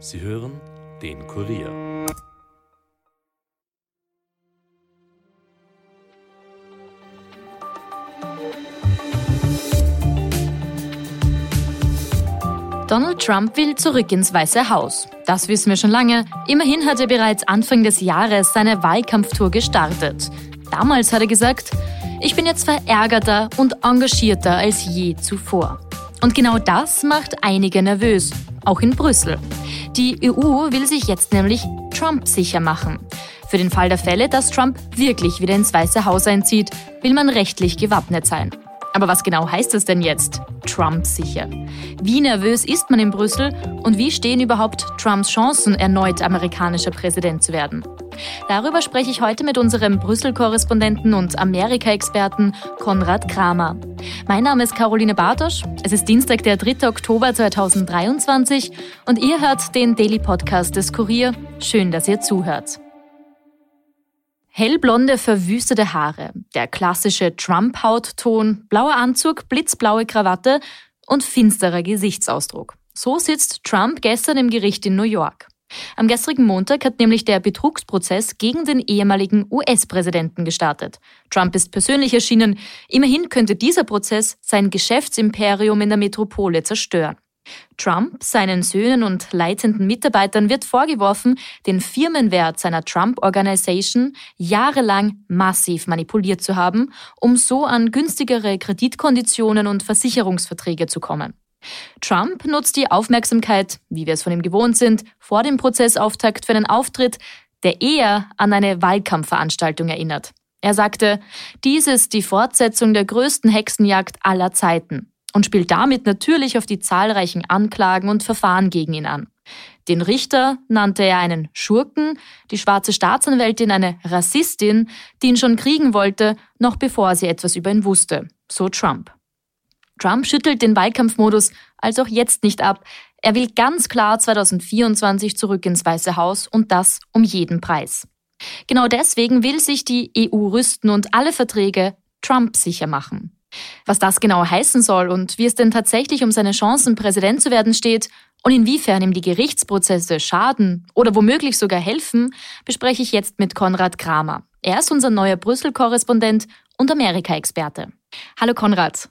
Sie hören den Kurier. Donald Trump will zurück ins Weiße Haus. Das wissen wir schon lange. Immerhin hat er bereits Anfang des Jahres seine Wahlkampftour gestartet. Damals hat er gesagt, ich bin jetzt verärgerter und engagierter als je zuvor. Und genau das macht einige nervös, auch in Brüssel. Die EU will sich jetzt nämlich Trump sicher machen. Für den Fall der Fälle, dass Trump wirklich wieder ins Weiße Haus einzieht, will man rechtlich gewappnet sein. Aber was genau heißt das denn jetzt? Trump sicher. Wie nervös ist man in Brüssel und wie stehen überhaupt Trumps Chancen, erneut amerikanischer Präsident zu werden? Darüber spreche ich heute mit unserem Brüssel-Korrespondenten und Amerika-Experten Konrad Kramer. Mein Name ist Caroline Bartosch. Es ist Dienstag, der 3. Oktober 2023 und ihr hört den Daily Podcast des Kurier. Schön, dass ihr zuhört. Hellblonde, verwüstete Haare, der klassische Trump-Hautton, blauer Anzug, blitzblaue Krawatte und finsterer Gesichtsausdruck. So sitzt Trump gestern im Gericht in New York. Am gestrigen Montag hat nämlich der Betrugsprozess gegen den ehemaligen US-Präsidenten gestartet. Trump ist persönlich erschienen. Immerhin könnte dieser Prozess sein Geschäftsimperium in der Metropole zerstören. Trump, seinen Söhnen und leitenden Mitarbeitern wird vorgeworfen, den Firmenwert seiner Trump Organization jahrelang massiv manipuliert zu haben, um so an günstigere Kreditkonditionen und Versicherungsverträge zu kommen. Trump nutzt die Aufmerksamkeit, wie wir es von ihm gewohnt sind, vor dem Prozessauftakt für einen Auftritt, der eher an eine Wahlkampfveranstaltung erinnert. Er sagte, dies ist die Fortsetzung der größten Hexenjagd aller Zeiten und spielt damit natürlich auf die zahlreichen Anklagen und Verfahren gegen ihn an. Den Richter nannte er einen Schurken, die schwarze Staatsanwältin eine Rassistin, die ihn schon kriegen wollte, noch bevor sie etwas über ihn wusste, so Trump. Trump schüttelt den Wahlkampfmodus also auch jetzt nicht ab. Er will ganz klar 2024 zurück ins Weiße Haus und das um jeden Preis. Genau deswegen will sich die EU rüsten und alle Verträge Trump sicher machen. Was das genau heißen soll und wie es denn tatsächlich um seine Chancen, Präsident zu werden steht und inwiefern ihm die Gerichtsprozesse schaden oder womöglich sogar helfen, bespreche ich jetzt mit Konrad Kramer. Er ist unser neuer Brüssel-Korrespondent und Amerika-Experte. Hallo Konrad.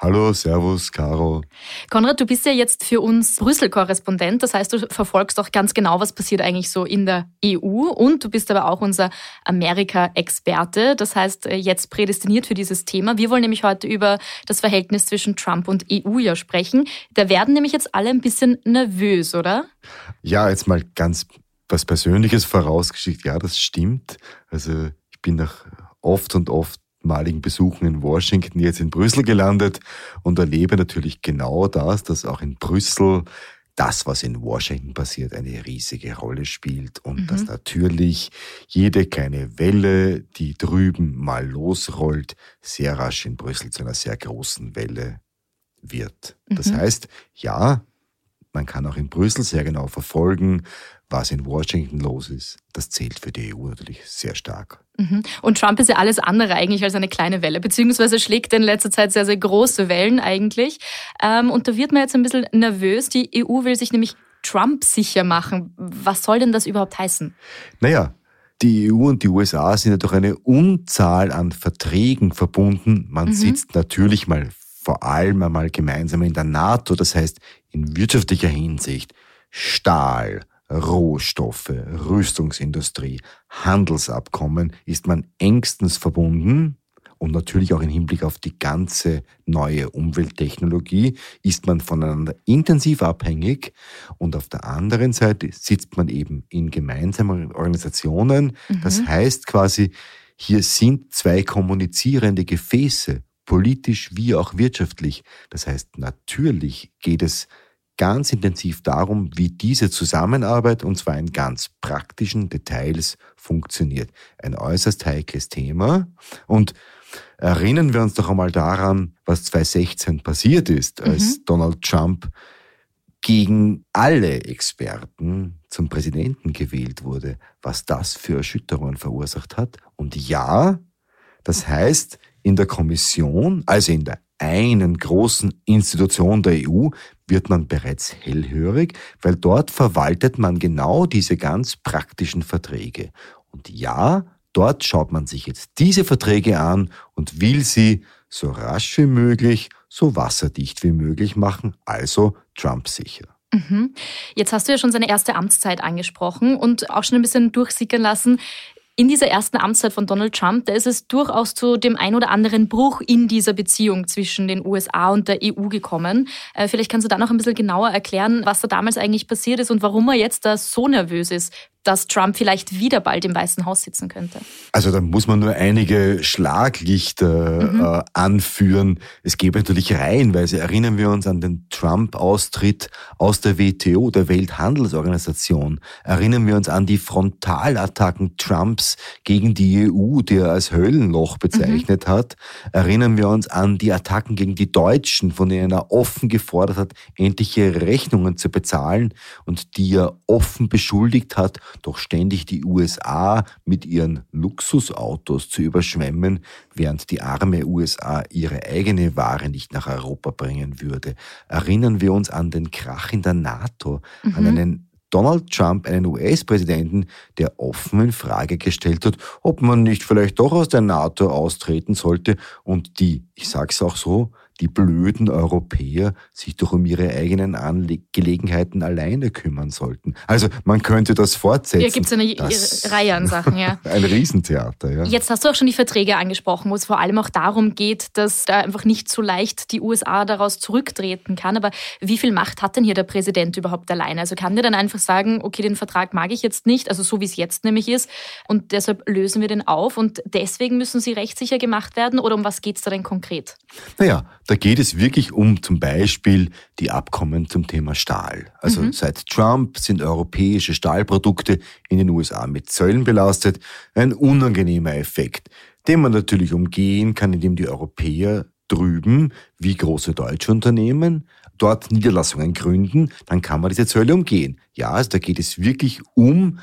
Hallo, Servus, Caro. Konrad, du bist ja jetzt für uns Brüssel-Korrespondent. Das heißt, du verfolgst auch ganz genau, was passiert eigentlich so in der EU. Und du bist aber auch unser Amerika-Experte. Das heißt, äh, jetzt prädestiniert für dieses Thema. Wir wollen nämlich heute über das Verhältnis zwischen Trump und EU ja sprechen. Da werden nämlich jetzt alle ein bisschen nervös, oder? Ja, jetzt mal ganz was Persönliches vorausgeschickt. Ja, das stimmt. Also ich bin nach oft und oft maligen Besuchen in Washington jetzt in Brüssel gelandet und erlebe natürlich genau das, dass auch in Brüssel das, was in Washington passiert, eine riesige Rolle spielt und mhm. dass natürlich jede kleine Welle, die drüben mal losrollt, sehr rasch in Brüssel zu einer sehr großen Welle wird. Mhm. Das heißt, ja, man kann auch in Brüssel sehr genau verfolgen, was in Washington los ist. Das zählt für die EU natürlich sehr stark. Mhm. Und Trump ist ja alles andere eigentlich als eine kleine Welle, beziehungsweise schlägt in letzter Zeit sehr, sehr große Wellen eigentlich. Ähm, und da wird man jetzt ein bisschen nervös. Die EU will sich nämlich Trump sicher machen. Was soll denn das überhaupt heißen? Naja, die EU und die USA sind ja durch eine Unzahl an Verträgen verbunden. Man mhm. sitzt natürlich mal vor allem einmal gemeinsam in der NATO, das heißt in wirtschaftlicher Hinsicht Stahl, Rohstoffe, Rüstungsindustrie, Handelsabkommen ist man engstens verbunden und natürlich auch im Hinblick auf die ganze neue Umwelttechnologie ist man voneinander intensiv abhängig und auf der anderen Seite sitzt man eben in gemeinsamen Organisationen. Mhm. Das heißt quasi, hier sind zwei kommunizierende Gefäße, politisch wie auch wirtschaftlich. Das heißt, natürlich geht es ganz intensiv darum, wie diese Zusammenarbeit, und zwar in ganz praktischen Details, funktioniert. Ein äußerst heikles Thema. Und erinnern wir uns doch einmal daran, was 2016 passiert ist, als mhm. Donald Trump gegen alle Experten zum Präsidenten gewählt wurde, was das für Erschütterungen verursacht hat. Und ja, das heißt, in der Kommission, also in der einen großen Institution der EU, wird man bereits hellhörig, weil dort verwaltet man genau diese ganz praktischen Verträge. Und ja, dort schaut man sich jetzt diese Verträge an und will sie so rasch wie möglich, so wasserdicht wie möglich machen, also Trump sicher. Mhm. Jetzt hast du ja schon seine erste Amtszeit angesprochen und auch schon ein bisschen durchsickern lassen. In dieser ersten Amtszeit von Donald Trump, da ist es durchaus zu dem ein oder anderen Bruch in dieser Beziehung zwischen den USA und der EU gekommen. Äh, vielleicht kannst du da noch ein bisschen genauer erklären, was da damals eigentlich passiert ist und warum er jetzt da so nervös ist, dass Trump vielleicht wieder bald im Weißen Haus sitzen könnte? Also da muss man nur einige Schlaglichter mhm. äh, anführen. Es gäbe natürlich reihenweise. Erinnern wir uns an den Trump-Austritt aus der WTO, der Welthandelsorganisation. Erinnern wir uns an die Frontalattacken Trumps gegen die EU, die er als Höllenloch bezeichnet mhm. hat. Erinnern wir uns an die Attacken gegen die Deutschen, von denen er offen gefordert hat, endliche Rechnungen zu bezahlen und die er offen beschuldigt hat, doch ständig die USA mit ihren Luxusautos zu überschwemmen, während die arme USA ihre eigene Ware nicht nach Europa bringen würde. Erinnern wir uns an den Krach in der NATO, mhm. an einen Donald Trump einen US-Präsidenten, der offen in Frage gestellt hat, ob man nicht vielleicht doch aus der NATO austreten sollte und die, ich sag's auch so, die blöden Europäer sich doch um ihre eigenen Angelegenheiten alleine kümmern sollten. Also man könnte das fortsetzen. Hier gibt es eine das Reihe an Sachen, ja. Ein Riesentheater, ja. Jetzt hast du auch schon die Verträge angesprochen, wo es vor allem auch darum geht, dass da einfach nicht so leicht die USA daraus zurücktreten kann. Aber wie viel Macht hat denn hier der Präsident überhaupt alleine? Also kann der dann einfach sagen, okay, den Vertrag mag ich jetzt nicht, also so wie es jetzt nämlich ist, und deshalb lösen wir den auf und deswegen müssen sie rechtssicher gemacht werden? Oder um was geht es da denn konkret? Naja, da geht es wirklich um zum Beispiel die Abkommen zum Thema Stahl. Also mhm. seit Trump sind europäische Stahlprodukte in den USA mit Zöllen belastet. Ein unangenehmer Effekt, den man natürlich umgehen kann, indem die Europäer drüben, wie große deutsche Unternehmen, dort Niederlassungen gründen, dann kann man diese Zölle umgehen. Ja, also da geht es wirklich um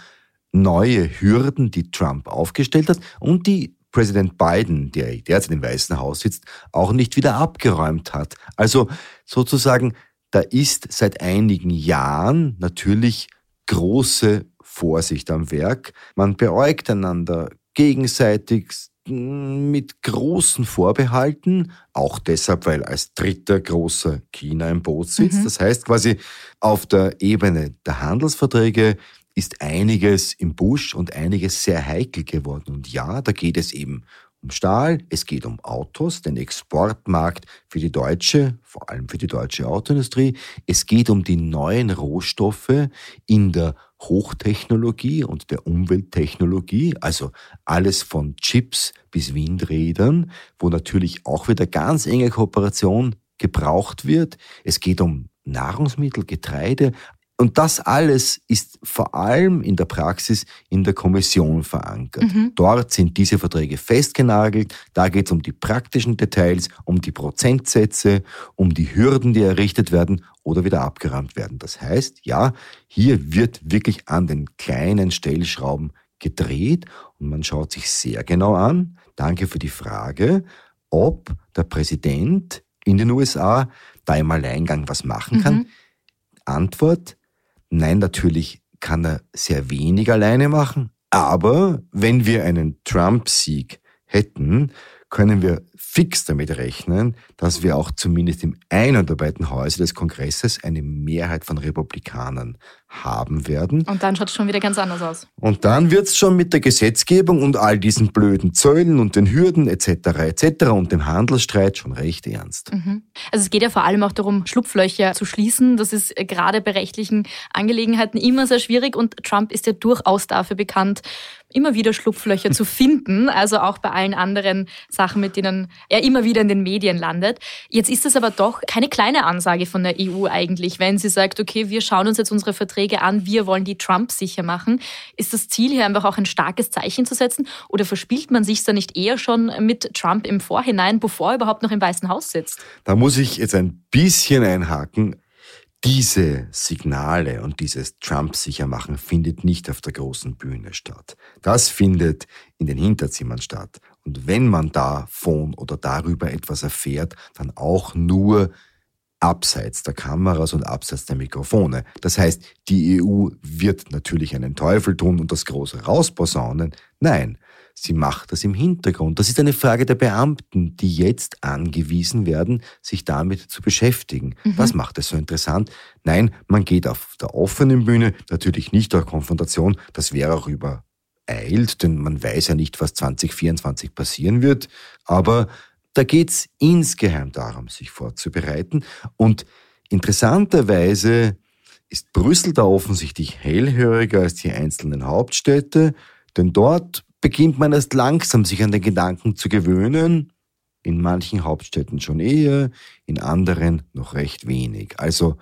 neue Hürden, die Trump aufgestellt hat und die Präsident Biden, der derzeit im Weißen Haus sitzt, auch nicht wieder abgeräumt hat. Also sozusagen, da ist seit einigen Jahren natürlich große Vorsicht am Werk. Man beäugt einander gegenseitig mit großen Vorbehalten, auch deshalb, weil als dritter großer China im Boot sitzt. Mhm. Das heißt quasi auf der Ebene der Handelsverträge ist einiges im Busch und einiges sehr heikel geworden. Und ja, da geht es eben um Stahl, es geht um Autos, den Exportmarkt für die deutsche, vor allem für die deutsche Autoindustrie. Es geht um die neuen Rohstoffe in der Hochtechnologie und der Umwelttechnologie, also alles von Chips bis Windrädern, wo natürlich auch wieder ganz enge Kooperation gebraucht wird. Es geht um Nahrungsmittel, Getreide, und das alles ist vor allem in der Praxis in der Kommission verankert. Mhm. Dort sind diese Verträge festgenagelt. Da geht es um die praktischen Details, um die Prozentsätze, um die Hürden, die errichtet werden oder wieder abgeräumt werden. Das heißt, ja, hier wird wirklich an den kleinen Stellschrauben gedreht und man schaut sich sehr genau an, danke für die Frage, ob der Präsident in den USA da im Alleingang was machen kann. Mhm. Antwort, Nein, natürlich kann er sehr wenig alleine machen, aber wenn wir einen Trump-Sieg hätten, können wir fix damit rechnen, dass wir auch zumindest im einen der beiden Häuser des Kongresses eine Mehrheit von Republikanern haben werden. Und dann schaut es schon wieder ganz anders aus. Und dann wird es schon mit der Gesetzgebung und all diesen blöden Zöllen und den Hürden etc. etc. und dem Handelsstreit schon recht ernst. Mhm. Also es geht ja vor allem auch darum, Schlupflöcher zu schließen. Das ist gerade bei rechtlichen Angelegenheiten immer sehr schwierig und Trump ist ja durchaus dafür bekannt, immer wieder Schlupflöcher zu finden, also auch bei allen anderen Sachen, mit denen er immer wieder in den Medien landet. Jetzt ist es aber doch keine kleine Ansage von der EU eigentlich, wenn sie sagt, okay, wir schauen uns jetzt unsere Verträge an, wir wollen die Trump sicher machen. Ist das Ziel hier einfach auch ein starkes Zeichen zu setzen oder verspielt man sich da nicht eher schon mit Trump im Vorhinein, bevor er überhaupt noch im Weißen Haus sitzt? Da muss ich jetzt ein bisschen einhaken diese Signale und dieses Trump sicher machen findet nicht auf der großen Bühne statt. Das findet in den Hinterzimmern statt. Und wenn man davon oder darüber etwas erfährt, dann auch nur abseits der Kameras und abseits der Mikrofone. Das heißt, die EU wird natürlich einen Teufel tun und das große rausposaunen. Nein, sie macht das im Hintergrund. Das ist eine Frage der Beamten, die jetzt angewiesen werden, sich damit zu beschäftigen. Mhm. Was macht es so interessant? Nein, man geht auf der offenen Bühne, natürlich nicht durch Konfrontation, das wäre auch übereilt, denn man weiß ja nicht, was 2024 passieren wird, aber da geht's insgeheim darum, sich vorzubereiten. Und interessanterweise ist Brüssel da offensichtlich hellhöriger als die einzelnen Hauptstädte, denn dort beginnt man erst langsam sich an den Gedanken zu gewöhnen, in manchen Hauptstädten schon eher, in anderen noch recht wenig. Also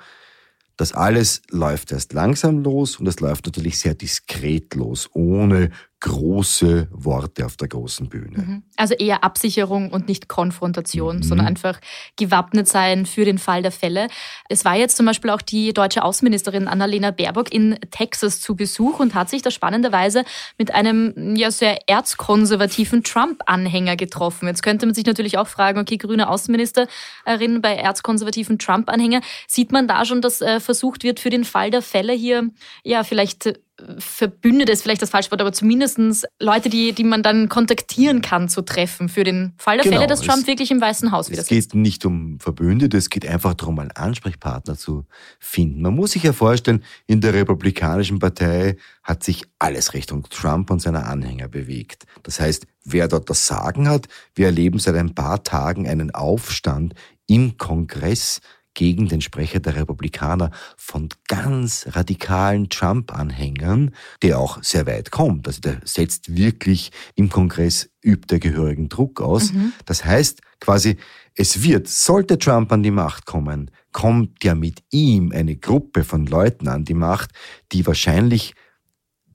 das alles läuft erst langsam los und es läuft natürlich sehr diskret los, ohne große Worte auf der großen Bühne. Mhm. Also eher Absicherung und nicht Konfrontation, mhm. sondern einfach gewappnet sein für den Fall der Fälle. Es war jetzt zum Beispiel auch die deutsche Außenministerin Annalena Baerbock in Texas zu Besuch und hat sich da spannenderweise mit einem ja sehr erzkonservativen Trump-Anhänger getroffen. Jetzt könnte man sich natürlich auch fragen, okay, grüne Außenministerin bei erzkonservativen Trump-Anhänger, sieht man da schon, dass äh, versucht wird, für den Fall der Fälle hier ja vielleicht Verbündete ist vielleicht das falsche Wort, aber zumindest Leute, die, die man dann kontaktieren kann, zu treffen für den Fall der genau, Fälle, dass Trump es, wirklich im Weißen Haus wieder sitzt. Es geht nicht um Verbündete, es geht einfach darum, einen Ansprechpartner zu finden. Man muss sich ja vorstellen, in der Republikanischen Partei hat sich alles Richtung Trump und seiner Anhänger bewegt. Das heißt, wer dort das Sagen hat, wir erleben seit ein paar Tagen einen Aufstand im Kongress gegen den Sprecher der Republikaner von ganz radikalen Trump-Anhängern, der auch sehr weit kommt. Also der setzt wirklich im Kongress, übt der gehörigen Druck aus. Mhm. Das heißt quasi, es wird, sollte Trump an die Macht kommen, kommt ja mit ihm eine Gruppe von Leuten an die Macht, die wahrscheinlich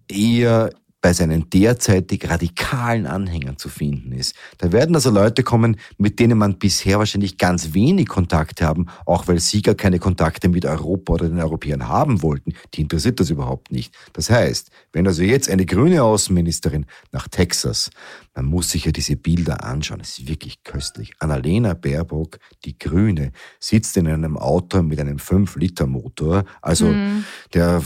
eher bei seinen derzeitig radikalen Anhängern zu finden ist. Da werden also Leute kommen, mit denen man bisher wahrscheinlich ganz wenig Kontakte haben, auch weil sie gar keine Kontakte mit Europa oder den Europäern haben wollten. Die interessiert das überhaupt nicht. Das heißt, wenn also jetzt eine grüne Außenministerin nach Texas, man muss sich ja diese Bilder anschauen, es ist wirklich köstlich. Annalena Baerbock, die Grüne, sitzt in einem Auto mit einem 5-Liter-Motor, also mhm. der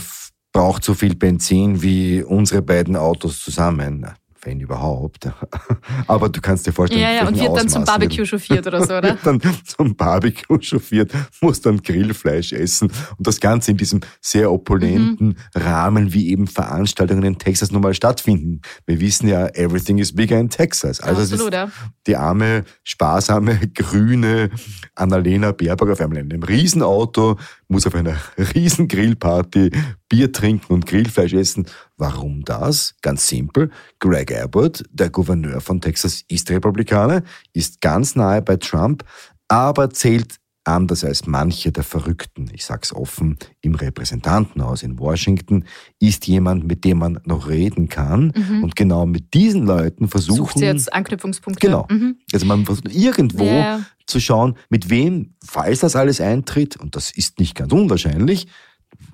braucht so viel Benzin wie unsere beiden Autos zusammen wenn überhaupt. Aber du kannst dir vorstellen, ja, ja, und wird dann zum Barbecue chauffiert oder so, oder? wird dann zum Barbecue chauffiert, muss dann Grillfleisch essen und das Ganze in diesem sehr opulenten mhm. Rahmen, wie eben Veranstaltungen in Texas nun mal stattfinden. Wir wissen ja, everything is bigger in Texas. Also Absolut, ja. die arme, sparsame, grüne Annalena Baerbock auf einmal in einem Riesenauto, muss auf einer riesen Grillparty Bier trinken und Grillfleisch essen. Warum das? Ganz simpel. Greg Abbott, der Gouverneur von Texas, ist Republikaner, ist ganz nahe bei Trump, aber zählt anders als manche der Verrückten, ich sag's offen, im Repräsentantenhaus in Washington, ist jemand, mit dem man noch reden kann. Mhm. Und genau mit diesen Leuten versuchen. Sucht sie jetzt Anknüpfungspunkte. Genau. Mhm. Also man versucht irgendwo yeah. zu schauen, mit wem, falls das alles eintritt, und das ist nicht ganz unwahrscheinlich,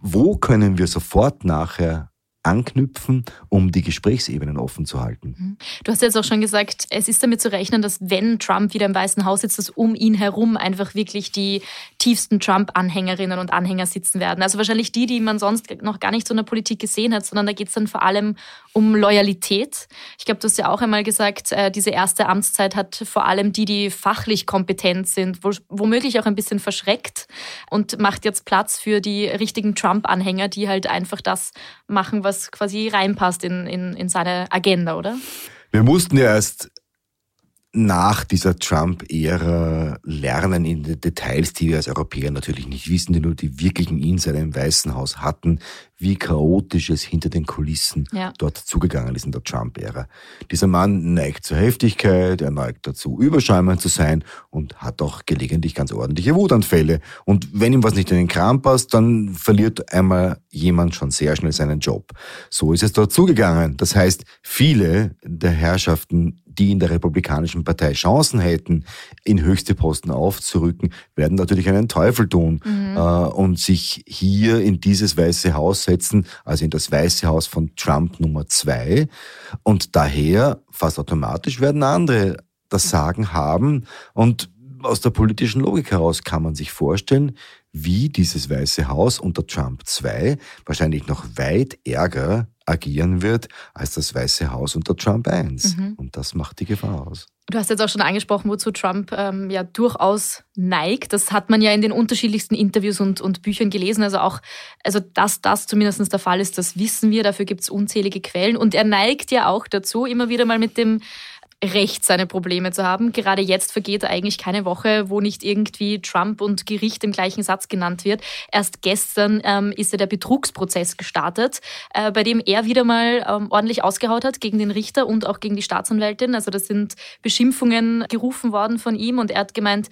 wo können wir sofort nachher anknüpfen, um die Gesprächsebenen offen zu halten. Mhm. Du hast jetzt auch schon gesagt, es ist damit zu rechnen, dass wenn Trump wieder im Weißen Haus sitzt, dass um ihn herum einfach wirklich die tiefsten Trump-Anhängerinnen und Anhänger sitzen werden. Also wahrscheinlich die, die man sonst noch gar nicht so in der Politik gesehen hat, sondern da geht es dann vor allem um Loyalität. Ich glaube, du hast ja auch einmal gesagt, äh, diese erste Amtszeit hat vor allem die, die fachlich kompetent sind, womöglich auch ein bisschen verschreckt und macht jetzt Platz für die richtigen Trump-Anhänger, die halt einfach das machen, was was quasi reinpasst in, in, in seine Agenda, oder? Wir mussten ja erst nach dieser Trump-Ära lernen in den Details, die wir als Europäer natürlich nicht wissen, die nur die wirklichen Insider im Weißen Haus hatten, wie chaotisch es hinter den Kulissen ja. dort zugegangen ist in der Trump-Ära. Dieser Mann neigt zur Heftigkeit, er neigt dazu, überschäumend zu sein und hat auch gelegentlich ganz ordentliche Wutanfälle. Und wenn ihm was nicht in den Kram passt, dann verliert einmal jemand schon sehr schnell seinen Job. So ist es dort zugegangen. Das heißt, viele der Herrschaften, die in der Republikanischen Partei Chancen hätten, in höchste Posten aufzurücken, werden natürlich einen Teufel tun mhm. äh, und sich hier in dieses Weiße Haus setzen, also in das Weiße Haus von Trump Nummer zwei. Und daher, fast automatisch, werden andere das Sagen haben. Und aus der politischen Logik heraus kann man sich vorstellen, wie dieses Weiße Haus unter Trump 2 wahrscheinlich noch weit ärger agieren wird als das Weiße Haus unter Trump 1. Mhm. Und das macht die Gefahr aus. Du hast jetzt auch schon angesprochen, wozu Trump ähm, ja durchaus neigt. Das hat man ja in den unterschiedlichsten Interviews und, und Büchern gelesen. Also auch, also dass das zumindest der Fall ist, das wissen wir. Dafür gibt es unzählige Quellen. Und er neigt ja auch dazu, immer wieder mal mit dem Recht seine Probleme zu haben. Gerade jetzt vergeht eigentlich keine Woche, wo nicht irgendwie Trump und Gericht im gleichen Satz genannt wird. Erst gestern ähm, ist ja der Betrugsprozess gestartet, äh, bei dem er wieder mal ähm, ordentlich ausgehaut hat gegen den Richter und auch gegen die Staatsanwältin. Also das sind Beschimpfungen gerufen worden von ihm und er hat gemeint,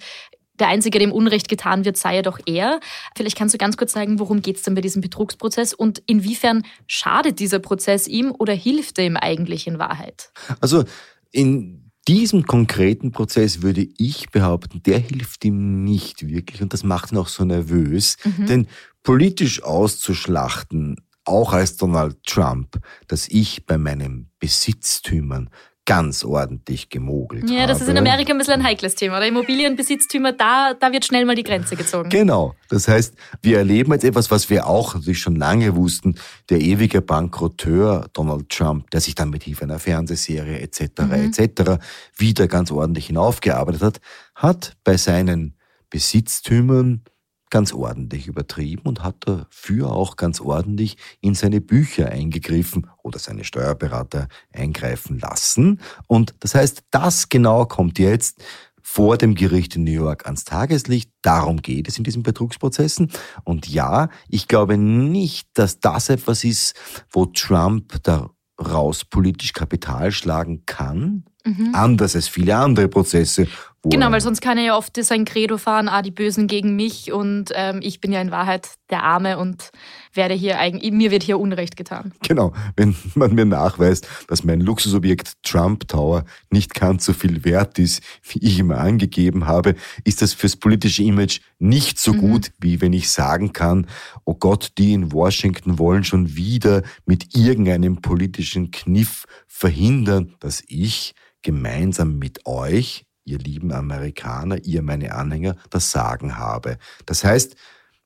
der Einzige, dem Unrecht getan wird, sei ja doch er. Vielleicht kannst du ganz kurz sagen, worum geht es denn bei diesem Betrugsprozess und inwiefern schadet dieser Prozess ihm oder hilft er ihm eigentlich in Wahrheit? Also in diesem konkreten Prozess würde ich behaupten, der hilft ihm nicht wirklich und das macht ihn auch so nervös. Mhm. Denn politisch auszuschlachten, auch als Donald Trump, dass ich bei meinen Besitztümern ganz ordentlich gemogelt Ja, das habe. ist in Amerika ein bisschen ein heikles Thema. Oder Immobilienbesitztümer, da, da wird schnell mal die Grenze gezogen. Genau. Das heißt, wir erleben jetzt etwas, was wir auch natürlich schon lange wussten. Der ewige Bankrotteur Donald Trump, der sich dann mit Hilfe einer Fernsehserie etc. Mhm. etc. wieder ganz ordentlich hinaufgearbeitet hat, hat bei seinen Besitztümern ganz ordentlich übertrieben und hat dafür auch ganz ordentlich in seine Bücher eingegriffen oder seine Steuerberater eingreifen lassen. Und das heißt, das genau kommt jetzt vor dem Gericht in New York ans Tageslicht. Darum geht es in diesen Betrugsprozessen. Und ja, ich glaube nicht, dass das etwas ist, wo Trump daraus politisch Kapital schlagen kann. Mhm. Anders als viele andere Prozesse, Genau, weil sonst kann er ja oft sein Credo fahren, ah, die Bösen gegen mich und ähm, ich bin ja in Wahrheit der Arme und werde hier eigentlich, mir wird hier Unrecht getan. Genau, wenn man mir nachweist, dass mein Luxusobjekt Trump Tower nicht ganz so viel wert ist, wie ich immer angegeben habe, ist das fürs politische Image nicht so mhm. gut, wie wenn ich sagen kann, oh Gott, die in Washington wollen schon wieder mit irgendeinem politischen Kniff verhindern, dass ich gemeinsam mit euch ihr lieben Amerikaner, ihr meine Anhänger, das Sagen habe. Das heißt,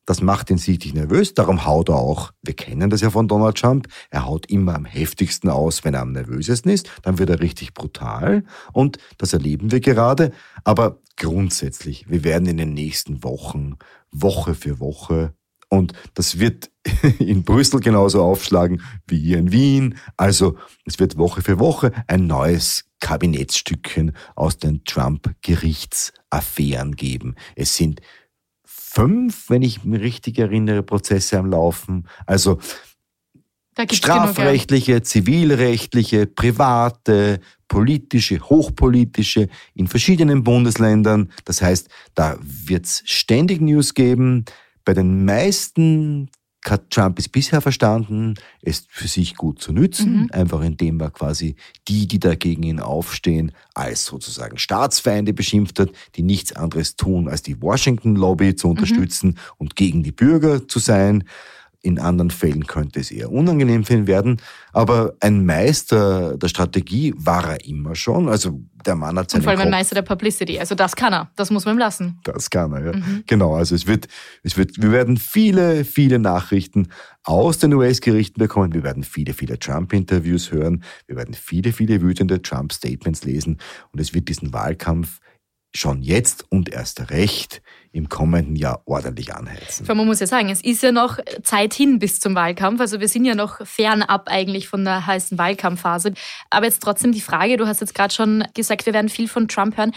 das macht ihn sichtlich nervös, darum haut er auch, wir kennen das ja von Donald Trump, er haut immer am heftigsten aus, wenn er am nervösesten ist, dann wird er richtig brutal und das erleben wir gerade. Aber grundsätzlich, wir werden in den nächsten Wochen, Woche für Woche, und das wird in Brüssel genauso aufschlagen wie hier in Wien. Also es wird Woche für Woche ein neues Kabinettsstückchen aus den Trump-Gerichtsaffären geben. Es sind fünf, wenn ich mich richtig erinnere, Prozesse am Laufen. Also strafrechtliche, genug, ja. zivilrechtliche, private, politische, hochpolitische in verschiedenen Bundesländern. Das heißt, da wird es ständig News geben. Bei den meisten hat Trump es bisher verstanden, es für sich gut zu nützen, mhm. einfach indem er quasi die, die dagegen ihn aufstehen, als sozusagen Staatsfeinde beschimpft hat, die nichts anderes tun, als die Washington-Lobby zu mhm. unterstützen mhm. und gegen die Bürger zu sein. In anderen Fällen könnte es eher unangenehm für ihn werden. Aber ein Meister der Strategie war er immer schon. Also der Mann hat seinen Und vor allem ein Meister der Publicity. Also das kann er. Das muss man ihm lassen. Das kann er, ja. Mhm. Genau. Also es wird, es wird, wir werden viele, viele Nachrichten aus den US-Gerichten bekommen. Wir werden viele, viele Trump-Interviews hören. Wir werden viele, viele wütende Trump-Statements lesen. Und es wird diesen Wahlkampf schon jetzt und erst recht im kommenden Jahr ordentlich anheizen. Man muss ja sagen, es ist ja noch Zeit hin bis zum Wahlkampf. Also wir sind ja noch fernab eigentlich von der heißen Wahlkampfphase. Aber jetzt trotzdem die Frage, du hast jetzt gerade schon gesagt, wir werden viel von Trump hören.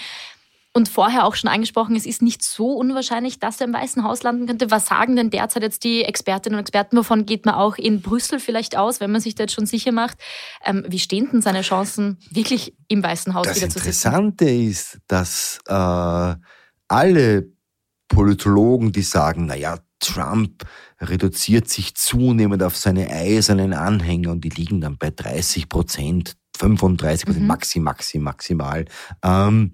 Und vorher auch schon angesprochen, es ist nicht so unwahrscheinlich, dass er im Weißen Haus landen könnte. Was sagen denn derzeit jetzt die Expertinnen und Experten? Wovon geht man auch in Brüssel vielleicht aus, wenn man sich da jetzt schon sicher macht? Ähm, wie stehen denn seine Chancen, wirklich im Weißen Haus das wieder zu sitzen? Das Interessante ist, dass äh, alle Politologen, die sagen, naja, Trump reduziert sich zunehmend auf seine eisernen Anhänger und die liegen dann bei 30 Prozent, 35 Prozent, mhm. maxi, maxi, maximal. Ähm,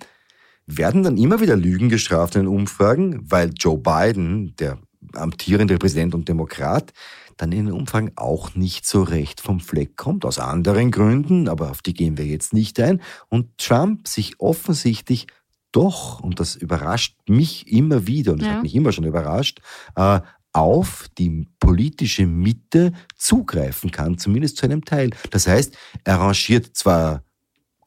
werden dann immer wieder Lügen gestraft in den Umfragen, weil Joe Biden, der amtierende Präsident und Demokrat, dann in den Umfragen auch nicht so recht vom Fleck kommt, aus anderen Gründen, aber auf die gehen wir jetzt nicht ein, und Trump sich offensichtlich doch, und das überrascht mich immer wieder, und das ja. hat mich immer schon überrascht, äh, auf die politische Mitte zugreifen kann, zumindest zu einem Teil. Das heißt, er rangiert zwar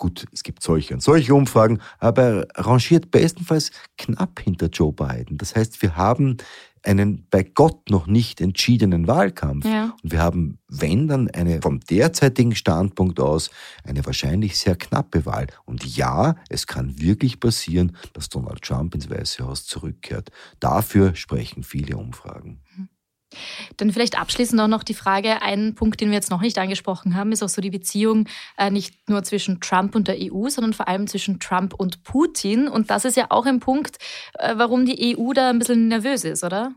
Gut, es gibt solche und solche Umfragen, aber er rangiert bestenfalls knapp hinter Joe Biden. Das heißt, wir haben einen bei Gott noch nicht entschiedenen Wahlkampf. Ja. Und wir haben, wenn dann eine vom derzeitigen Standpunkt aus, eine wahrscheinlich sehr knappe Wahl. Und ja, es kann wirklich passieren, dass Donald Trump ins Weiße Haus zurückkehrt. Dafür sprechen viele Umfragen. Mhm. Dann vielleicht abschließend auch noch die Frage, ein Punkt, den wir jetzt noch nicht angesprochen haben, ist auch so die Beziehung äh, nicht nur zwischen Trump und der EU, sondern vor allem zwischen Trump und Putin. Und das ist ja auch ein Punkt, äh, warum die EU da ein bisschen nervös ist, oder?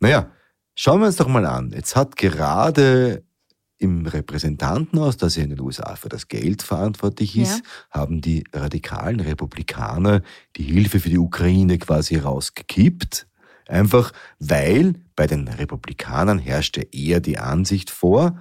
Naja, schauen wir uns doch mal an. Jetzt hat gerade im Repräsentantenhaus, das ja in den USA für das Geld verantwortlich ist, ja. haben die radikalen Republikaner die Hilfe für die Ukraine quasi rausgekippt. Einfach weil bei den Republikanern herrschte eher die Ansicht vor,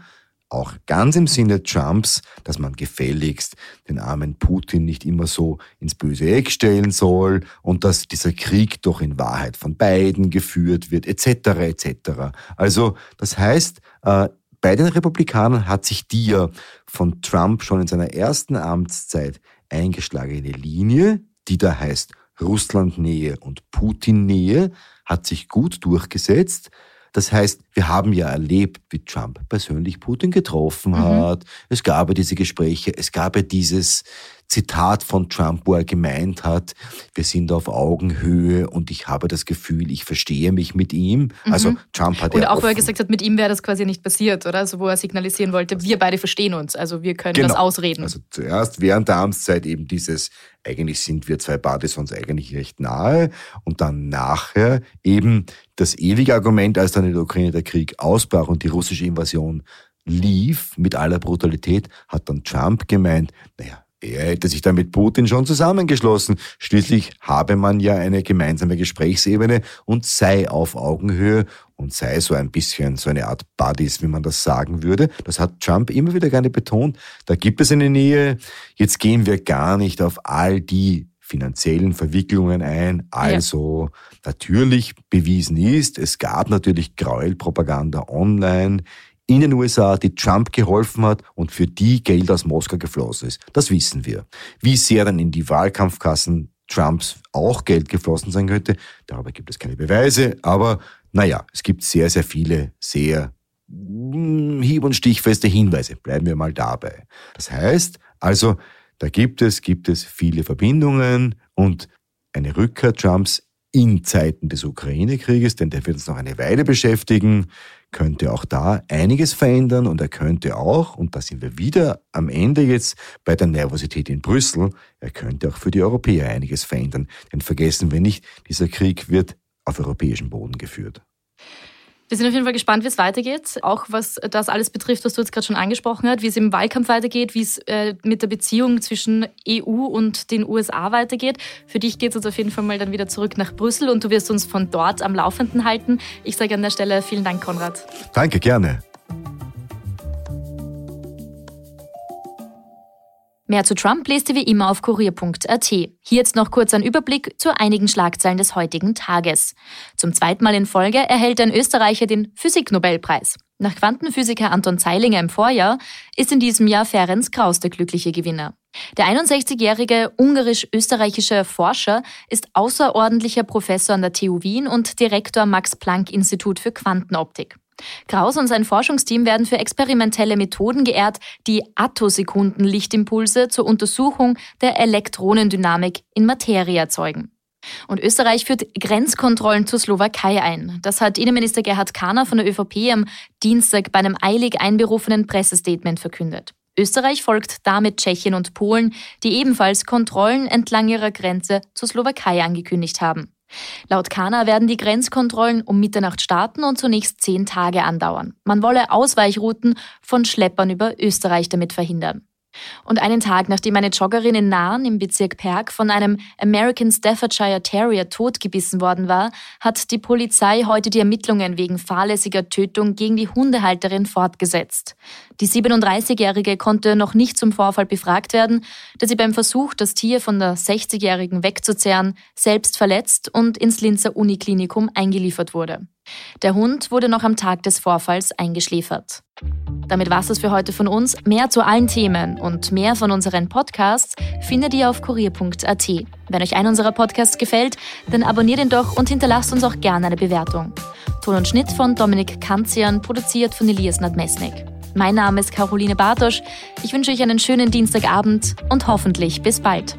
auch ganz im Sinne Trumps, dass man gefälligst den armen Putin nicht immer so ins böse Eck stellen soll und dass dieser Krieg doch in Wahrheit von beiden geführt wird, etc. etc. Also das heißt, äh, bei den Republikanern hat sich die ja von Trump schon in seiner ersten Amtszeit eingeschlagene Linie, die da heißt Russland-Nähe und Putin-Nähe, hat sich gut durchgesetzt. Das heißt, wir haben ja erlebt, wie Trump persönlich Putin getroffen mhm. hat. Es gab ja diese Gespräche, es gab ja dieses Zitat von Trump, wo er gemeint hat, wir sind auf Augenhöhe und ich habe das Gefühl, ich verstehe mich mit ihm. Mhm. Also Trump hat und ja auch, wo er gesagt hat, mit ihm wäre das quasi nicht passiert, oder? Also wo er signalisieren wollte, wir beide verstehen uns, also wir können genau. das ausreden. Also zuerst während der Amtszeit eben dieses, eigentlich sind wir zwei Buddies uns eigentlich recht nahe und dann nachher eben das ewige Argument, als dann in der Ukraine der Krieg ausbrach und die russische Invasion lief mit aller Brutalität, hat dann Trump gemeint, naja, er hätte sich dann mit Putin schon zusammengeschlossen. Schließlich habe man ja eine gemeinsame Gesprächsebene und sei auf Augenhöhe und sei so ein bisschen so eine Art Buddies, wie man das sagen würde. Das hat Trump immer wieder gerne betont. Da gibt es eine Nähe. Jetzt gehen wir gar nicht auf all die finanziellen Verwicklungen ein. Also ja. natürlich bewiesen ist, es gab natürlich Gräuelpropaganda online in den USA, die Trump geholfen hat und für die Geld aus Moskau geflossen ist. Das wissen wir. Wie sehr dann in die Wahlkampfkassen Trumps auch Geld geflossen sein könnte, darüber gibt es keine Beweise, aber naja, es gibt sehr, sehr viele sehr hm, hieb- und stichfeste Hinweise. Bleiben wir mal dabei. Das heißt, also, da gibt es, gibt es viele Verbindungen und eine Rückkehr Trumps in Zeiten des Ukraine-Krieges, denn der wird uns noch eine Weile beschäftigen, könnte auch da einiges verändern und er könnte auch, und da sind wir wieder am Ende jetzt bei der Nervosität in Brüssel, er könnte auch für die Europäer einiges verändern. Denn vergessen wir nicht, dieser Krieg wird auf europäischem Boden geführt. Wir sind auf jeden Fall gespannt, wie es weitergeht. Auch was das alles betrifft, was du jetzt gerade schon angesprochen hast, wie es im Wahlkampf weitergeht, wie es äh, mit der Beziehung zwischen EU und den USA weitergeht. Für dich geht es jetzt auf jeden Fall mal dann wieder zurück nach Brüssel und du wirst uns von dort am Laufenden halten. Ich sage an der Stelle vielen Dank, Konrad. Danke, gerne. Mehr zu Trump lest ihr wie immer auf kurier.at. Hier jetzt noch kurz ein Überblick zu einigen Schlagzeilen des heutigen Tages. Zum zweiten Mal in Folge erhält ein Österreicher den Physiknobelpreis. Nach Quantenphysiker Anton Zeilinger im Vorjahr ist in diesem Jahr Ferenc Kraus der glückliche Gewinner. Der 61-jährige ungarisch-österreichische Forscher ist außerordentlicher Professor an der TU Wien und Direktor Max Planck Institut für Quantenoptik. Kraus und sein Forschungsteam werden für experimentelle Methoden geehrt, die Attosekunden-Lichtimpulse zur Untersuchung der Elektronendynamik in Materie erzeugen. Und Österreich führt Grenzkontrollen zur Slowakei ein. Das hat Innenminister Gerhard Kahner von der ÖVP am Dienstag bei einem eilig einberufenen Pressestatement verkündet. Österreich folgt damit Tschechien und Polen, die ebenfalls Kontrollen entlang ihrer Grenze zur Slowakei angekündigt haben. Laut Kana werden die Grenzkontrollen um Mitternacht starten und zunächst zehn Tage andauern. Man wolle Ausweichrouten von Schleppern über Österreich damit verhindern. Und einen Tag, nachdem eine Joggerin in Nahen im Bezirk Perg von einem American Staffordshire Terrier totgebissen worden war, hat die Polizei heute die Ermittlungen wegen fahrlässiger Tötung gegen die Hundehalterin fortgesetzt. Die 37-Jährige konnte noch nicht zum Vorfall befragt werden, da sie beim Versuch, das Tier von der 60-Jährigen wegzuzerren, selbst verletzt und ins Linzer Uniklinikum eingeliefert wurde. Der Hund wurde noch am Tag des Vorfalls eingeschläfert. Damit war es für heute von uns. Mehr zu allen Themen und mehr von unseren Podcasts findet ihr auf kurier.at. Wenn euch einer unserer Podcasts gefällt, dann abonniert ihn doch und hinterlasst uns auch gerne eine Bewertung. Ton und Schnitt von Dominik Kanzian, produziert von Elias Nadmesnik. Mein Name ist Caroline Bartosch. Ich wünsche euch einen schönen Dienstagabend und hoffentlich bis bald.